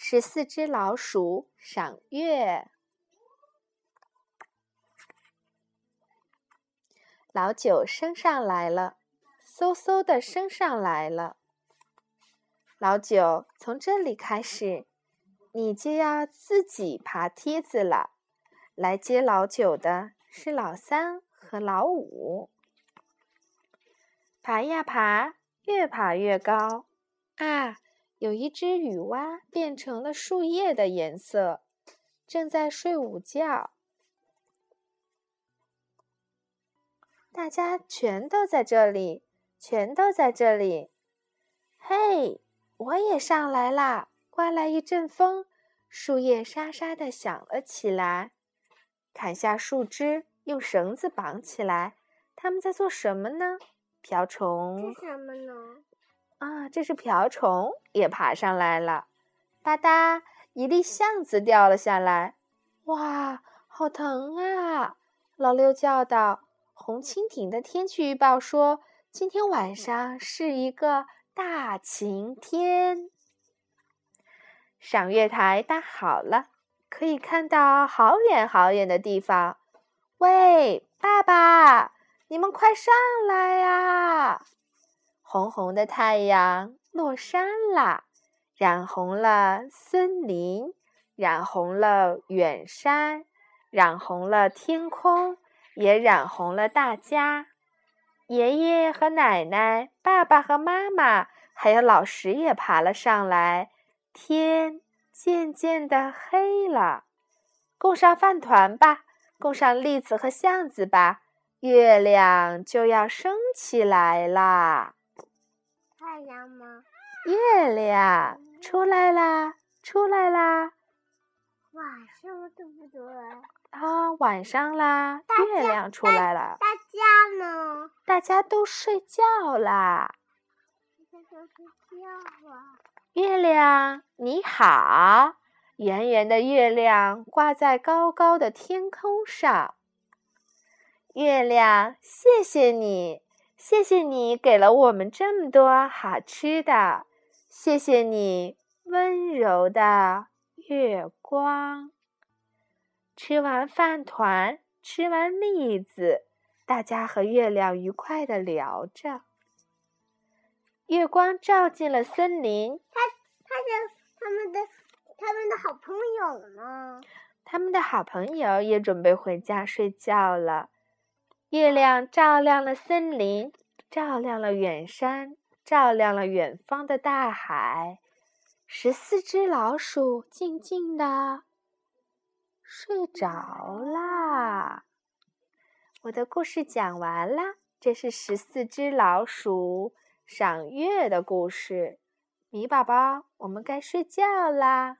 十四只老鼠赏月。老九升上来了，嗖嗖的升上来了。老九，从这里开始，你就要自己爬梯子了。来接老九的是老三和老五。爬呀爬，越爬越高。啊，有一只雨蛙变成了树叶的颜色，正在睡午觉。大家全都在这里，全都在这里。嘿，我也上来啦！刮来一阵风，树叶沙沙的响了起来。砍下树枝，用绳子绑起来。他们在做什么呢？瓢虫？是什么呢？啊，这是瓢虫也爬上来了。吧嗒，一粒橡子掉了下来。哇，好疼啊！老六叫道。红蜻蜓的天气预报说，今天晚上是一个大晴天。赏月台搭好了，可以看到好远好远的地方。喂，爸爸，你们快上来呀！红红的太阳落山了，染红了森林，染红了远山，染红了天空。也染红了大家，爷爷和奶奶、爸爸和妈妈，还有老师也爬了上来。天渐渐的黑了，供上饭团吧，供上栗子和橡子吧，月亮就要升起来啦。太阳吗？月亮出来啦，出来啦。晚上对不对？啊，晚上啦，月亮出来了。大家呢？大家都睡觉啦。大家都睡觉啊。月亮你好，圆圆的月亮挂在高高的天空上。月亮，谢谢你，谢谢你给了我们这么多好吃的，谢谢你温柔的月光。吃完饭团，吃完栗子，大家和月亮愉快的聊着。月光照进了森林。他、他的、他们的、他们的好朋友呢？他们的好朋友也准备回家睡觉了。月亮照亮了森林，照亮了远山，照亮了远方的大海。十四只老鼠静静的。睡着啦！我的故事讲完啦。这是十四只老鼠赏月的故事。米宝宝，我们该睡觉啦。